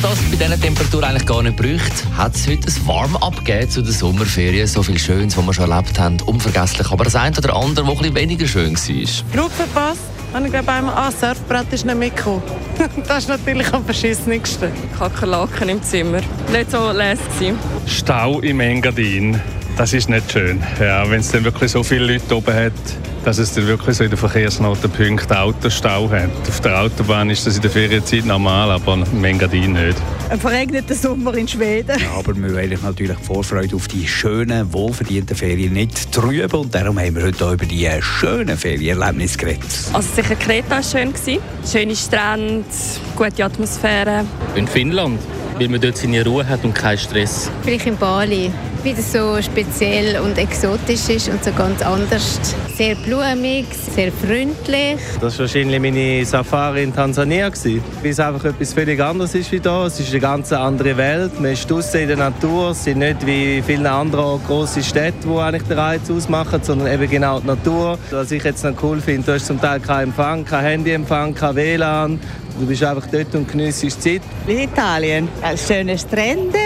man das bei diesen Temperaturen eigentlich gar nicht bräuchte, hat es heute ein Warm-up zu den Sommerferien. So viel Schönes, was wir schon erlebt haben, unvergesslich. Aber das eine oder andere, das ein weniger schön war. Flug verpasst. Und ich glaube einmal, ah, Surfbrett ist nicht mitgekommen. das ist natürlich am verschissensten. Kakerlaken im Zimmer. Nicht so lässig. Stau im Engadin. Das ist nicht schön. Ja, wenn es dann wirklich so viele Leute oben hat, dass es dann wirklich so in den Verkehrsnotenpunkten Autostau hat. Auf der Autobahn ist das in der Ferienzeit normal, aber im Engadin nicht. Ein verregneter Sommer in Schweden. Ja, aber wir wollen natürlich die Vorfreude auf die schönen, wohlverdienten Ferien nicht trüben. Und darum haben wir heute auch über die schönen Ferienerlebnisse geredet. Also sicher Kreta war schön. Schöne Strände, gute Atmosphäre. In Finnland, weil man dort seine Ruhe hat und keinen Stress. Vielleicht in Bali, weil es so speziell und exotisch ist und so ganz anders. Sehr blumig, sehr freundlich. Das war wahrscheinlich meine Safari in Tansania. Weil es einfach etwas völlig anderes ist wie hier. Es ist eine ganz andere Welt. Man ist draußen in der Natur. Es sind nicht wie viele andere große Städte, die eigentlich den Reiz ausmachen, sondern eben genau die Natur. Was ich jetzt noch cool finde, du hast zum Teil keinen Empfang, kein Handyempfang, kein WLAN. Du bist einfach dort und genießt die Zeit. In Italien. Schöne Strände,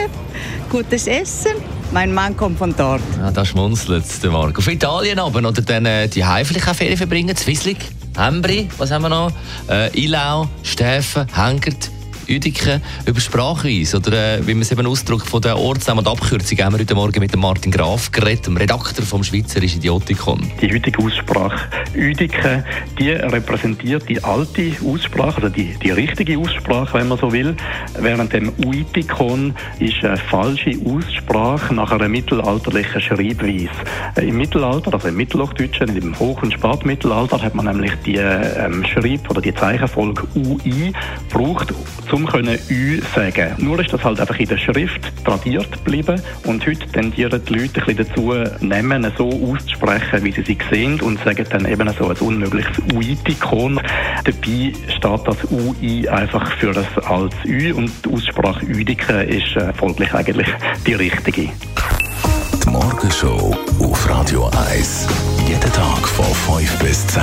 gutes Essen. Mein Mann kommt von dort. Ja, da schmunzelt der Marc. Auf Italien aber oder dann äh, die auch Ferien verbringen, Zwieslig, Hembri, was haben wir noch? Äh, Ilau, Steffen, Hengert. Udiken über Sprachweise oder äh, wie man es eben ausdrückt von der Ortsnamen und Abkürzung haben wir heute Morgen mit dem Martin Graf geredet, dem Redakteur vom Schweizerischen Idiotikon. Die heutige Aussprache Udiken, die repräsentiert die alte Aussprache, also die, die richtige Aussprache, wenn man so will, während dem Uitikon ist eine falsche Aussprache nach einer mittelalterlichen Schreibweise. Im Mittelalter, also im Mittelhochdeutschen, im Hoch- und Spätmittelalter, hat man nämlich die ähm, Schreib- oder die Zeichenfolge UI gebraucht, um können Ü sagen. Nur ist das halt einfach in der Schrift tradiert geblieben und heute tendieren die Leute ein bisschen dazu, Namen so auszusprechen, wie sie sie sehen und sagen dann eben so ein unmögliches Uitikon. Dabei steht das UI einfach für das als Ü und die Aussprache Üdike ist äh, folglich eigentlich die richtige. Die Morgenshow auf Radio 1. Jeden Tag von 5 bis 10.